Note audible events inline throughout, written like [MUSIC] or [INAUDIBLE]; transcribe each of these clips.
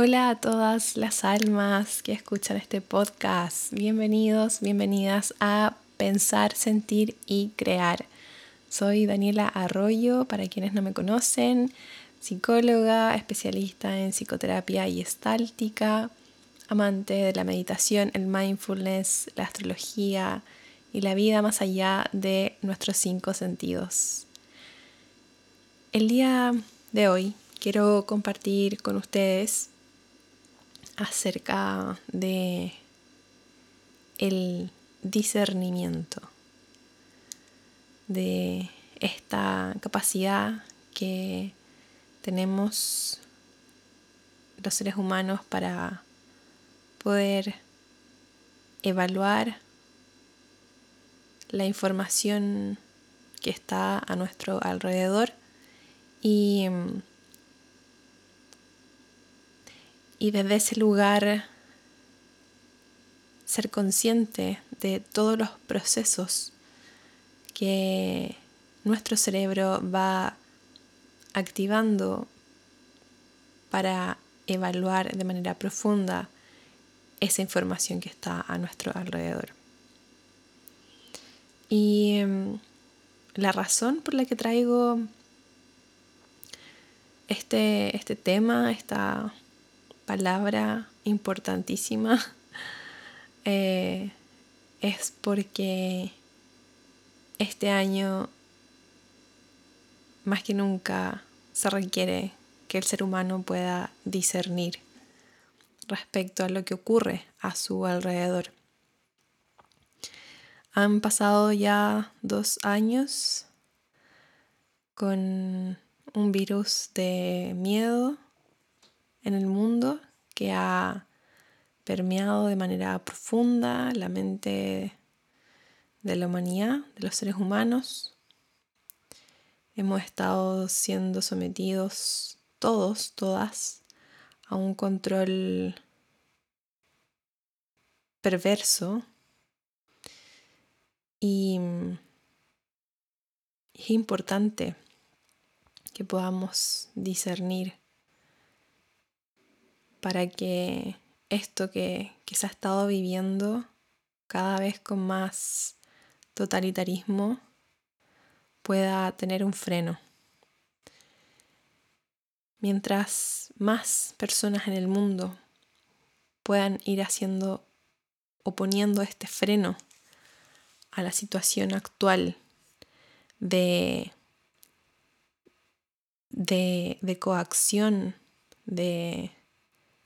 Hola a todas las almas que escuchan este podcast. Bienvenidos, bienvenidas a Pensar, Sentir y Crear. Soy Daniela Arroyo, para quienes no me conocen, psicóloga, especialista en psicoterapia y estáltica, amante de la meditación, el mindfulness, la astrología y la vida más allá de nuestros cinco sentidos. El día de hoy quiero compartir con ustedes acerca de el discernimiento, de esta capacidad que tenemos los seres humanos para poder evaluar la información que está a nuestro alrededor y y desde ese lugar ser consciente de todos los procesos que nuestro cerebro va activando para evaluar de manera profunda esa información que está a nuestro alrededor. Y em, la razón por la que traigo este, este tema, esta palabra importantísima [LAUGHS] eh, es porque este año más que nunca se requiere que el ser humano pueda discernir respecto a lo que ocurre a su alrededor. Han pasado ya dos años con un virus de miedo en el mundo que ha permeado de manera profunda la mente de la humanidad, de los seres humanos. Hemos estado siendo sometidos todos, todas, a un control perverso y es importante que podamos discernir para que esto que, se ha estado viviendo cada vez con más totalitarismo pueda tener un freno. Mientras más personas en el mundo puedan ir haciendo o poniendo este freno a la situación actual de, de, de coacción, de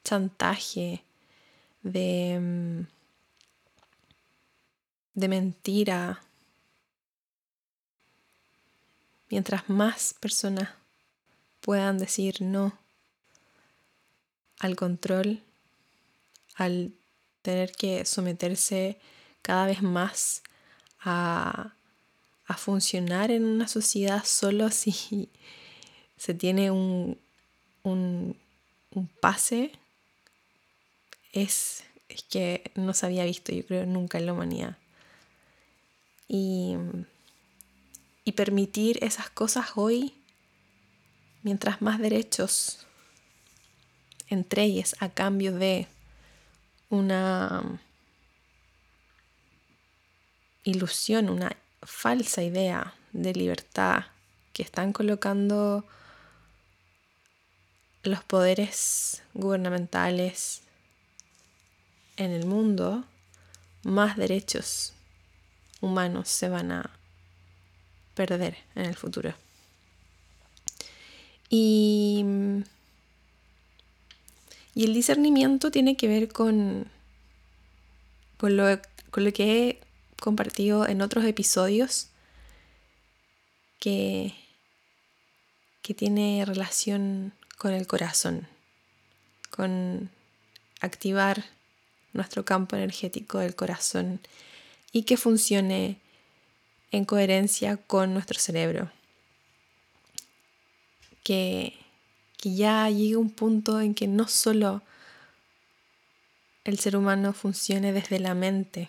chantaje, de, mm, de mentira. Mientras más personas puedan decir no al control, al tener que someterse cada vez más a, a funcionar en una sociedad solo si se tiene un, un, un pase es, que no se había visto, yo creo, nunca en la humanidad. Y, y permitir esas cosas hoy, mientras más derechos entregues a cambio de una ilusión, una falsa idea de libertad que están colocando los poderes gubernamentales en el mundo, más derechos humanos se van a perder en el futuro. Y, y el discernimiento tiene que ver con, con, lo, con lo que he compartido en otros episodios que, que tiene relación con el corazón, con activar nuestro campo energético del corazón y que funcione en coherencia con nuestro cerebro. Que, que ya llegue un punto en que no solo el ser humano funcione desde la mente,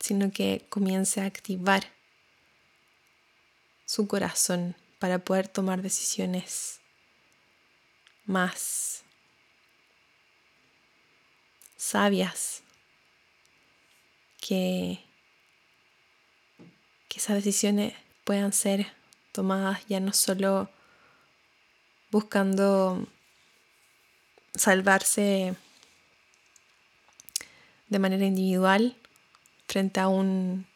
sino que comience a activar su corazón para poder tomar decisiones más sabias, que, que esas decisiones puedan ser tomadas ya no solo buscando salvarse de manera individual frente a un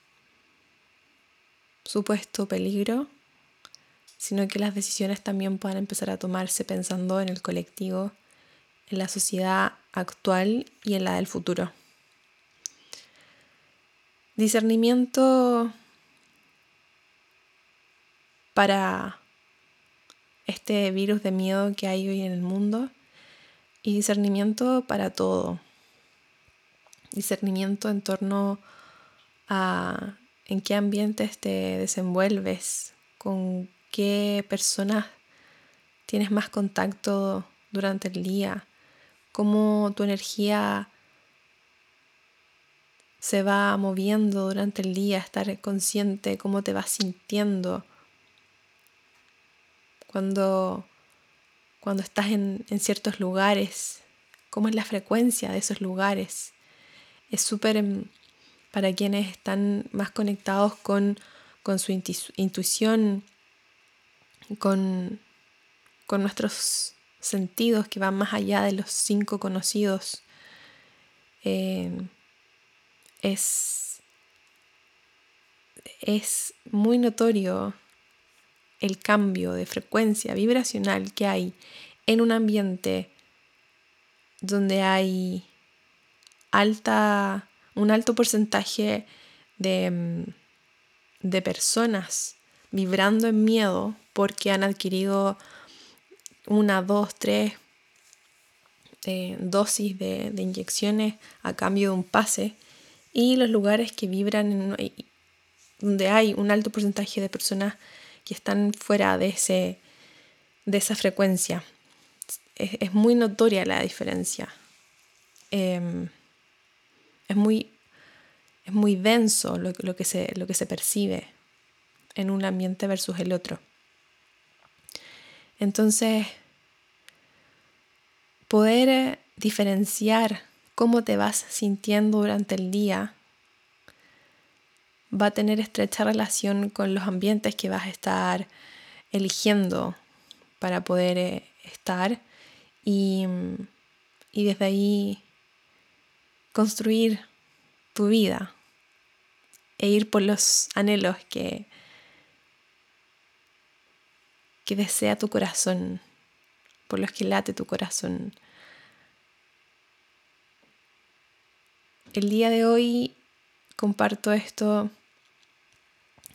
supuesto peligro, sino que las decisiones también puedan empezar a tomarse pensando en el colectivo, en la sociedad actual y en la del futuro. Discernimiento para este virus de miedo que hay hoy en el mundo y discernimiento para todo. Discernimiento en torno a en qué ambientes te desenvuelves, con qué personas tienes más contacto durante el día, cómo tu energía se va moviendo durante el día, estar consciente, cómo te vas sintiendo cuando, cuando estás en, en ciertos lugares, cómo es la frecuencia de esos lugares. Es súper em, para quienes están más conectados con, su intuición, con, nuestros sentidos que van más allá de los cinco conocidos. Eh, es, es muy notorio el cambio de frecuencia vibracional que hay en un ambiente donde hay alta un alto porcentaje mm, de, personas vibrando en miedo porque han adquirido una, dos, tres eh, dosis de, inyecciones a cambio de un pase y los lugares que vibran donde hay un alto porcentaje de personas que están fuera de, ese, de esa frecuencia. Es, muy notoria la diferencia. Em, es muy, es muy denso lo, que se, lo que se percibe en un ambiente versus el otro. Entonces, poder eh, diferenciar cómo te vas sintiendo durante el día va a tener estrecha relación con los ambientes que vas a estar eligiendo para poder eh, estar y, y desde ahí construir tu vida e ir por los anhelos que, que desea tu corazón, por los que late tu corazón. El día de hoy comparto esto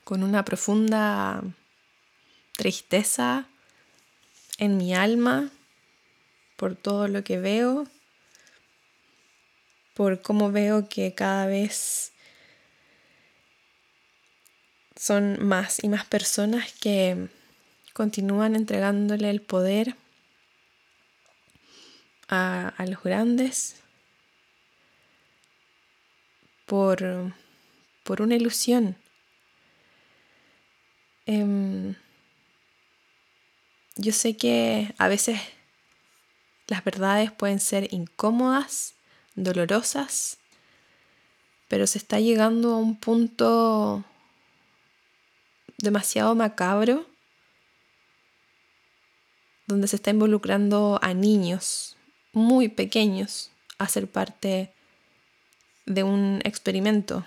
con una profunda tristeza en mi alma por todo lo que veo por cómo veo que cada vez son más y más personas que continúan entregándole el poder a, los grandes por, por una ilusión. Em, yo sé que a veces las verdades pueden ser incómodas dolorosas, pero se está llegando a un punto demasiado macabro donde se está involucrando a niños muy pequeños a ser parte de un experimento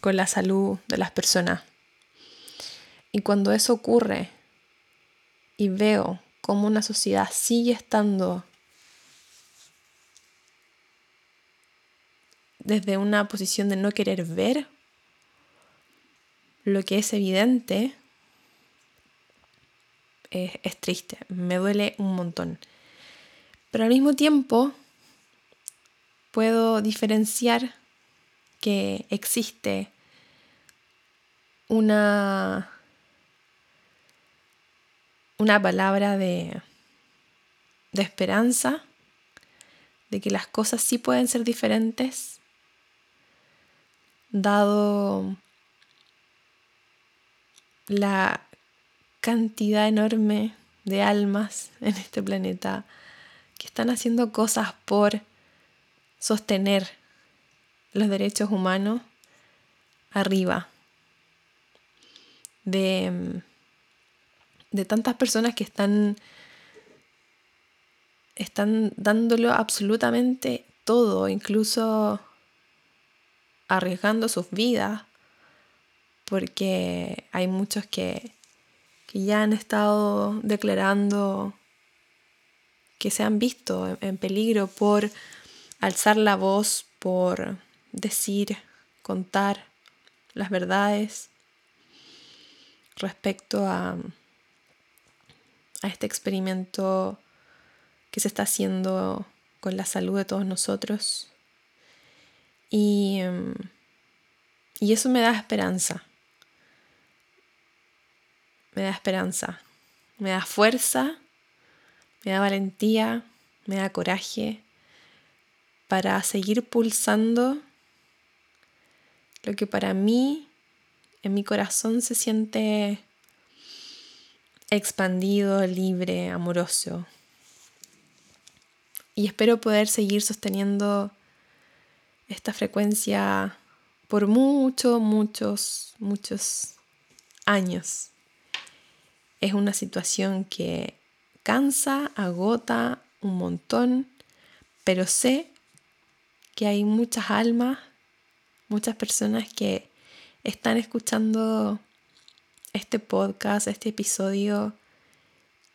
con la salud de las personas. Y cuando eso ocurre y veo cómo una sociedad sigue estando desde una posición de no querer ver lo que es evidente, es, triste, me duele un montón. Pero al mismo tiempo puedo diferenciar que existe una, una palabra de, de esperanza, de que las cosas sí pueden ser diferentes dado la cantidad enorme de almas [LAUGHS] en este planeta que están haciendo cosas por sostener los derechos humanos arriba de, de tantas personas que están, están dándolo absolutamente todo, incluso arriesgando sus vidas, porque hay muchos que, que ya han estado declarando que se han visto en peligro por alzar la voz, por decir, contar las verdades respecto a, a este experimento que se está haciendo con la salud de todos nosotros. Y, y eso me da esperanza. Me da esperanza. Me da fuerza. Me da valentía. Me da coraje para seguir pulsando lo que para mí en mi corazón se siente expandido, libre, amoroso. Y espero poder seguir sosteniendo esta frecuencia por muchos, muchos, muchos años. Es una situación que cansa, agota un montón, pero sé que hay muchas almas, muchas personas que están escuchando este podcast, este episodio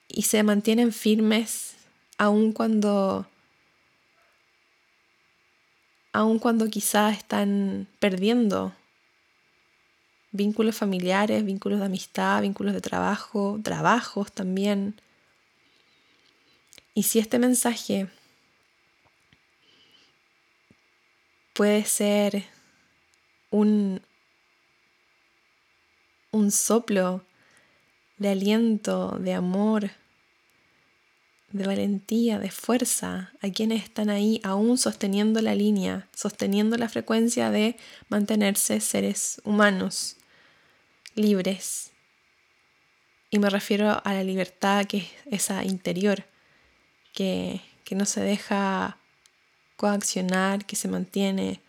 y se mantienen firmes aun cuando aun cuando quizás están perdiendo vínculos familiares, vínculos de amistad, vínculos de trabajo, trabajos también. Y si este mensaje puede ser un, un soplo de aliento, de amor, de valentía, de fuerza a quienes están ahí aún sosteniendo la línea, sosteniendo la frecuencia de mantenerse seres humanos, libres. Y me refiero a la libertad que es esa interior, que, que no se deja coaccionar, que se mantiene,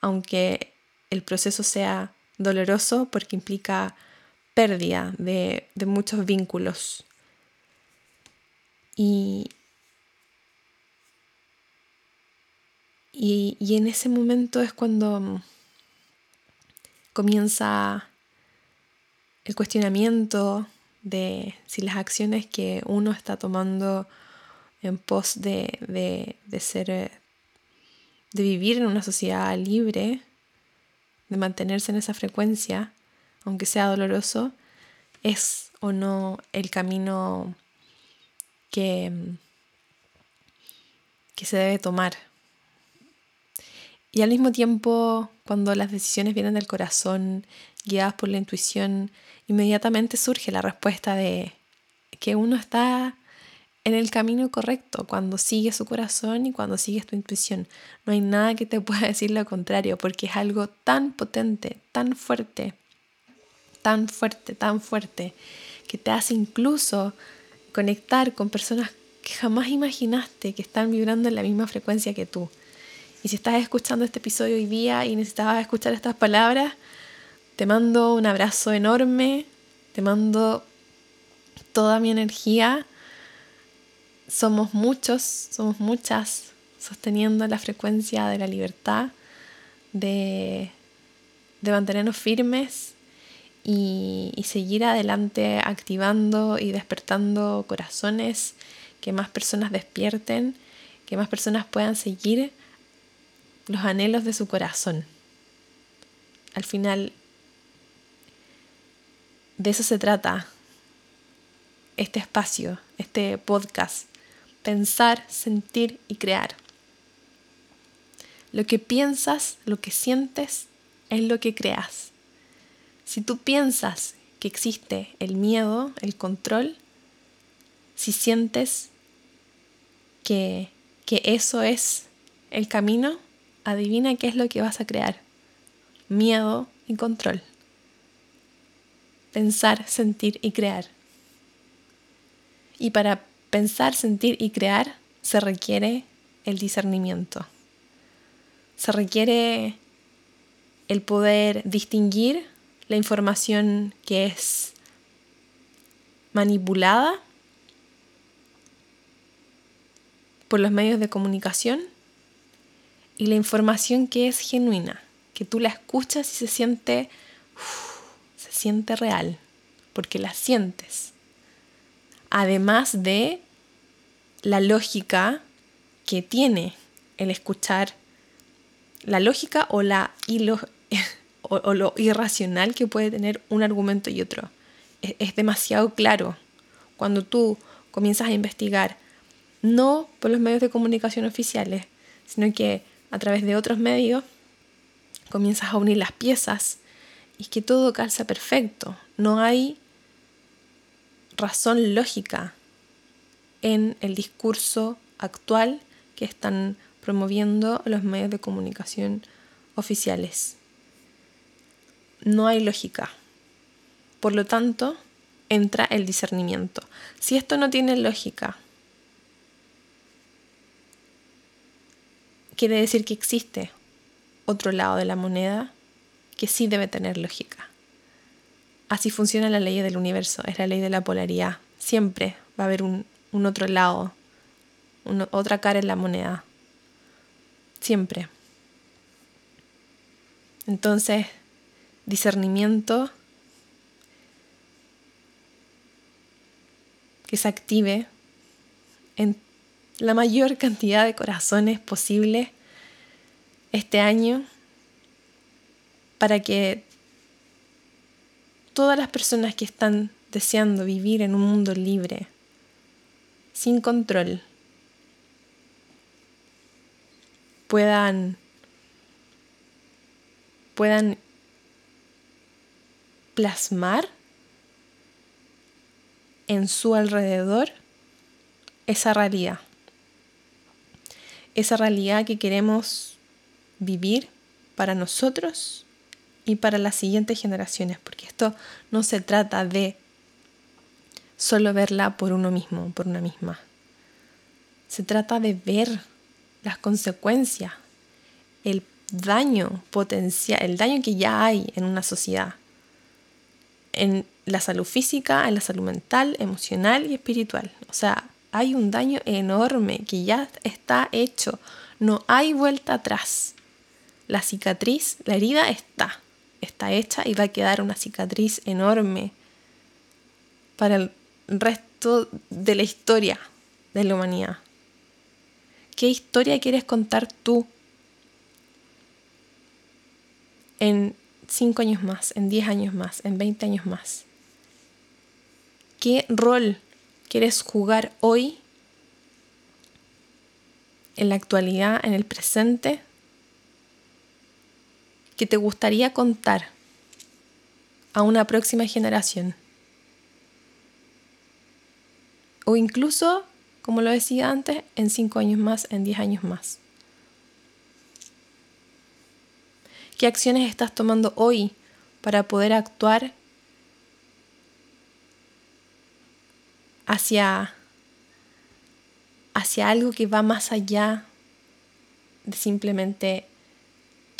aunque el proceso sea doloroso porque implica pérdida de, muchos vínculos. Y, y, en ese momento es cuando comienza el cuestionamiento de si las acciones que uno está tomando en pos de, de, de, ser, de vivir en una sociedad libre, de mantenerse en esa frecuencia, aunque sea doloroso, es o no el camino que, que se debe tomar. Y al mismo tiempo, cuando las decisiones vienen del corazón, guiadas por la intuición, inmediatamente surge la respuesta de que uno está en el camino correcto cuando sigues su corazón y cuando sigues tu intuición. No hay nada que te pueda [LAUGHS] decir lo contrario porque es algo tan potente, tan fuerte, tan fuerte, tan fuerte, que te hace incluso conectar con personas que jamás imaginaste que están vibrando en la misma frecuencia que tú. Y si estás escuchando este episodio hoy día y necesitabas escuchar estas palabras, te mando un abrazo enorme, te mando toda mi energía. Somos muchos, somos muchas, sosteniendo la frecuencia de la libertad, de, mantenernos firmes y, seguir adelante activando y despertando corazones, que más personas despierten, que más personas puedan seguir los anhelos de su corazón. Al final, de eso se trata este espacio, este podcast. Pensar, sentir y crear. Lo que piensas, lo que sientes, es lo que creas. Si tú piensas que existe el miedo, el control, si sientes que, que eso es el camino, adivina qué es lo que vas a crear. Miedo y control. Pensar, sentir y crear. Y para pensar, sentir y crear se requiere el discernimiento. Se requiere el poder distinguir la información que es manipulada por los medios de comunicación y la información que es genuina, que tú la escuchas y se siente, siente real, porque la sientes. Además de la lógica que tiene el escuchar, la lógica o, la, [LAUGHS] o, lo irracional que puede tener un argumento y otro. Es, es demasiado claro cuando tú comienzas a investigar, no por los medios de comunicación oficiales, sino que a través de otros medios, comienzas a unir las piezas y que todo calza perfecto. No hay razón lógica en el discurso actual que están promoviendo los medios de comunicación oficiales. No hay lógica. Por lo tanto, entra el discernimiento. Si esto no tiene lógica, quiere decir que existe otro lado de la moneda que sí debe tener lógica. Así funciona la ley del universo, es la ley de la polaridad. Siempre va a haber un, otro lado, otra cara en la moneda. Siempre. Entonces, discernimiento que se active en la mayor cantidad de corazones posible este año para que todas las personas que están deseando vivir en un mundo libre, sin control, puedan puedan plasmar en su alrededor esa realidad. Esa realidad que queremos vivir para nosotros y para las siguientes generaciones, porque esto no se trata de solo verla por uno mismo, por una misma. Se trata de ver las consecuencias, el daño potencial, el daño que ya hay en una sociedad, en la salud física, en la salud mental, emocional y espiritual. O sea, hay un daño enorme que ya está hecho. No hay vuelta atrás. La cicatriz, la herida está, está hecha y va a quedar una cicatriz enorme para el resto de la historia de la humanidad. ¿Qué historia quieres contar tú en 5 años más, en 10 años más, en 20 años más? ¿Qué rol quieres jugar hoy, en la actualidad, en el presente, que te gustaría contar a una próxima generación. O incluso, como lo decía antes, en cinco años más, en diez años más. ¿Qué acciones estás tomando hoy para poder actuar hacia, hacia algo que va más allá de simplemente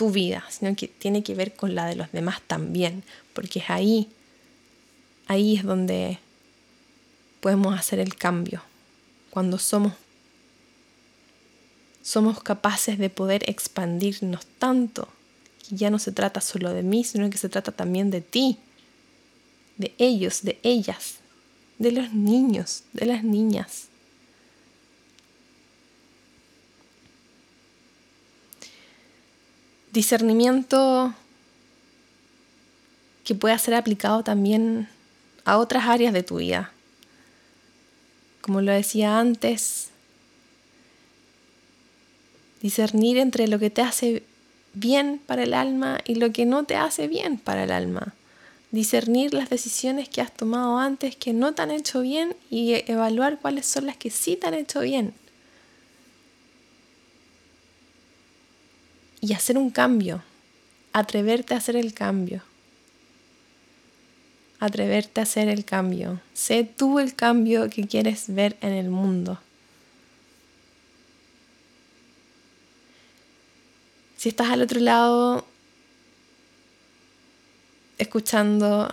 tu vida, sino que tiene que ver con la de los demás también, porque es ahí, ahí es donde podemos hacer el cambio, cuando somos somos capaces de poder expandirnos tanto que ya no se trata solo de mí, sino que se trata también de ti, de ellos, de ellas, de los niños, de las niñas. Discernimiento que pueda ser aplicado también a otras áreas de tu vida. Como lo decía antes, discernir entre lo que te hace bien para el alma y lo que no te hace bien para el alma discernir las decisiones que has tomado antes que no te han hecho bien y evaluar cuáles son las que sí te han hecho bien. Y hacer un cambio, atreverte a hacer el cambio. atreverte a hacer el cambio. Sé tú el cambio que quieres ver en el mundo. Si estás al otro lado, escuchando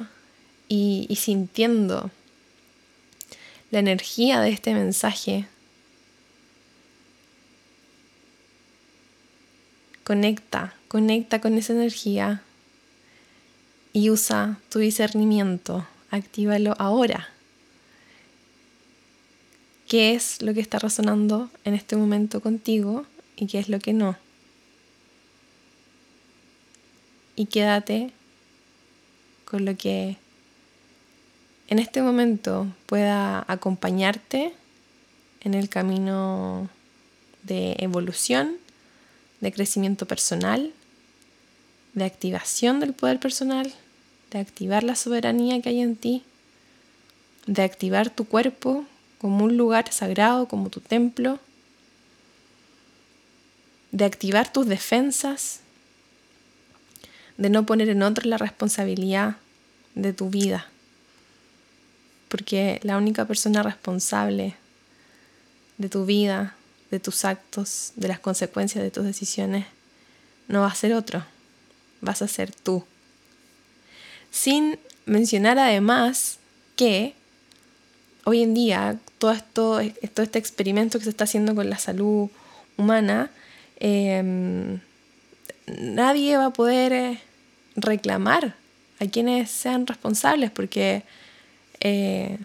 y, y sintiendo la energía de este mensaje, conecta, conecta con esa energía y usa tu discernimiento, actívalo ahora. ¿Qué es lo que está resonando en este momento contigo y qué es lo que no? Y quédate con lo que en este momento pueda acompañarte en el camino de evolución, de crecimiento personal, de activación del poder personal de activar la soberanía que hay en ti, de activar tu cuerpo como un lugar sagrado, como tu templo, de activar tus defensas, de no poner en otro la responsabilidad de tu vida, porque la única persona responsable de tu vida, de tus actos, de las consecuencias de tus decisiones, no va a ser otro, vas a ser tú. Sin mencionar además que hoy en día todo, esto, todo este experimento que se está haciendo con la salud humana, em, nadie va a poder eh, reclamar a quienes sean responsables porque eh,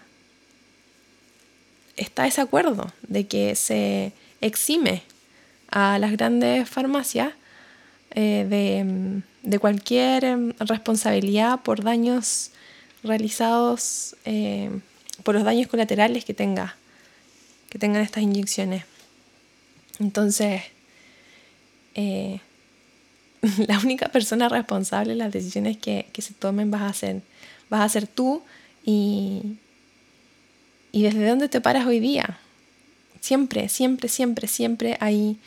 está ese acuerdo de que se exime a las grandes farmacias eh, de cualquier em, responsabilidad por daños realizados, eh, por los daños colaterales que tenga, que tengan estas inyecciones. Entonces, eh, [LAUGHS] la única persona responsable de las decisiones que, se tomen vas a ser, vas a tú y, y desde dónde te paras hoy día. Siempre, siempre, siempre, siempre hay,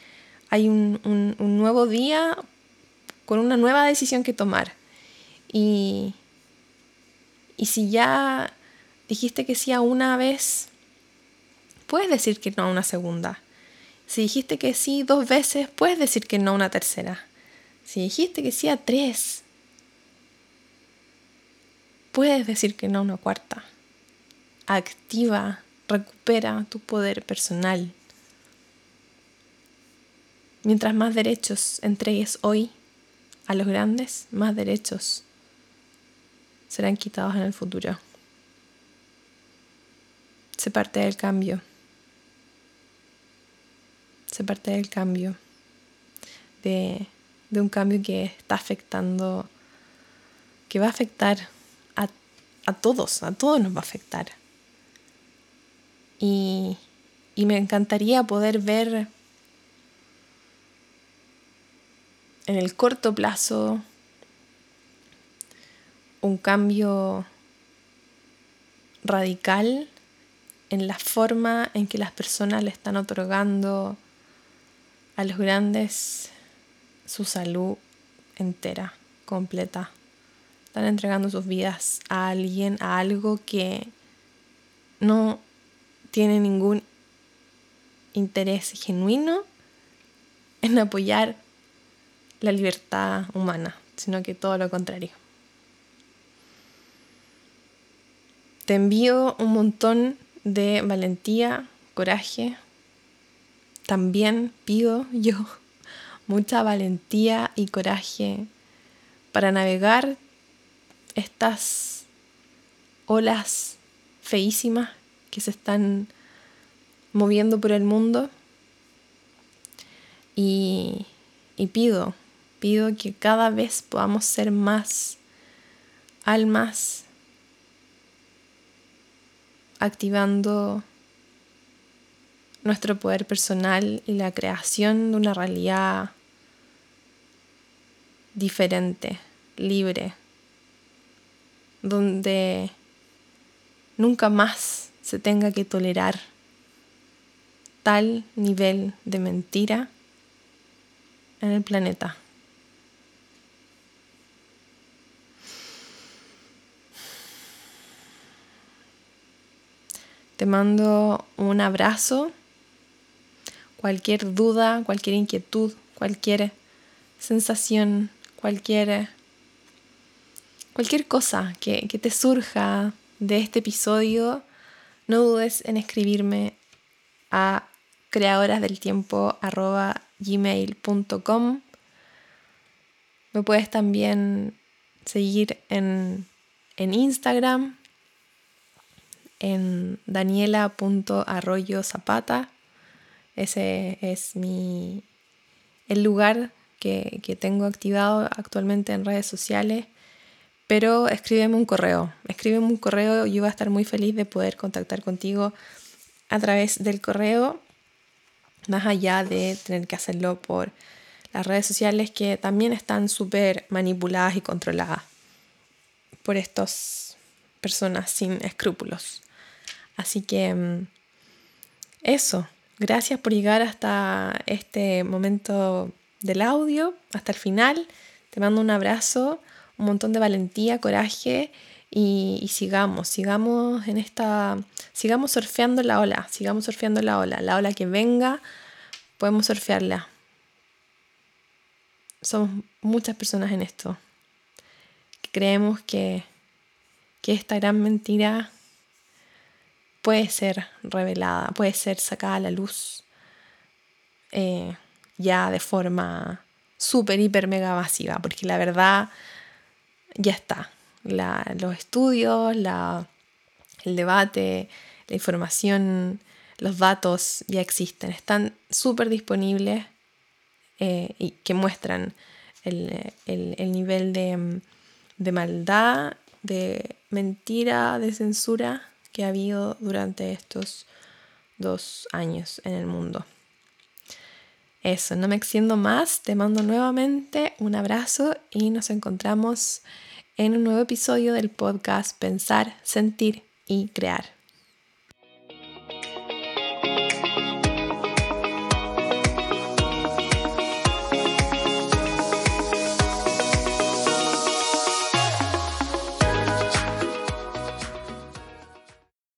hay un, un nuevo día con una nueva decisión que tomar. Y, y si ya dijiste que sí a una vez, puedes decir que no a una segunda. Si dijiste que sí dos veces, puedes decir que no a una tercera. Si dijiste que sí a tres, puedes decir que no a una cuarta. Activa, recupera tu poder personal. Mientras más derechos entregues hoy, a los grandes, más derechos serán quitados en el futuro. Se parte del cambio. Se parte del cambio. De, de un cambio que está afectando, que va a afectar a, a todos, a todos nos va a afectar. Y, y me encantaría poder ver en el corto plazo un cambio radical en la forma en que las personas le están otorgando a los grandes su salud entera, completa. Están entregando sus vidas a alguien, a algo que no tiene ningún interés genuino en apoyar la libertad humana, sino que todo lo contrario. Te envío un montón de valentía, coraje. También pido yo [LAUGHS] mucha valentía y coraje para navegar estas olas feísimas que se están moviendo por el mundo. Y, pido pido que cada vez podamos ser más almas activando nuestro poder personal y la creación de una realidad diferente, libre, donde nunca más se tenga que tolerar tal nivel de mentira en el planeta. Te mando un abrazo. Cualquier duda, cualquier inquietud, cualquier sensación, cualquier, cualquier cosa que, que te surja de este episodio, no dudes en escribirme a creadorasdeltiempo.gmail.com Me puedes también seguir en, en Instagram, en daniela.arroyozapata. Ese es mi, el lugar que, que tengo activado actualmente en redes sociales pero escríbeme un correo, escríbeme un correo, yo voy a estar muy feliz de poder contactar contigo a través del correo, más allá de tener que hacerlo por las redes sociales que también están súper manipuladas y controladas por estas personas sin escrúpulos. Así que mm, eso, gracias por llegar hasta este momento del audio, hasta el final. Te mando un abrazo un montón de valentía, coraje y, sigamos, sigamos en esta, sigamos surfeando la ola, sigamos surfeando la ola, la ola que venga, podemos surfearla. Somos muchas personas en esto que creemos que, que esta gran mentira puede ser revelada, puede ser sacada a la luz eh, ya de forma súper, hiper, mega masiva, porque la verdad ya está. los estudios, el debate, la información, los datos ya existen, están súper disponibles eh, y que muestran el, nivel de, de, maldad, de mentira, de censura que ha habido durante estos dos años en el mundo. Eso, no me extiendo más, te mando nuevamente un abrazo y nos encontramos en un nuevo episodio del podcast Pensar, Sentir y Crear.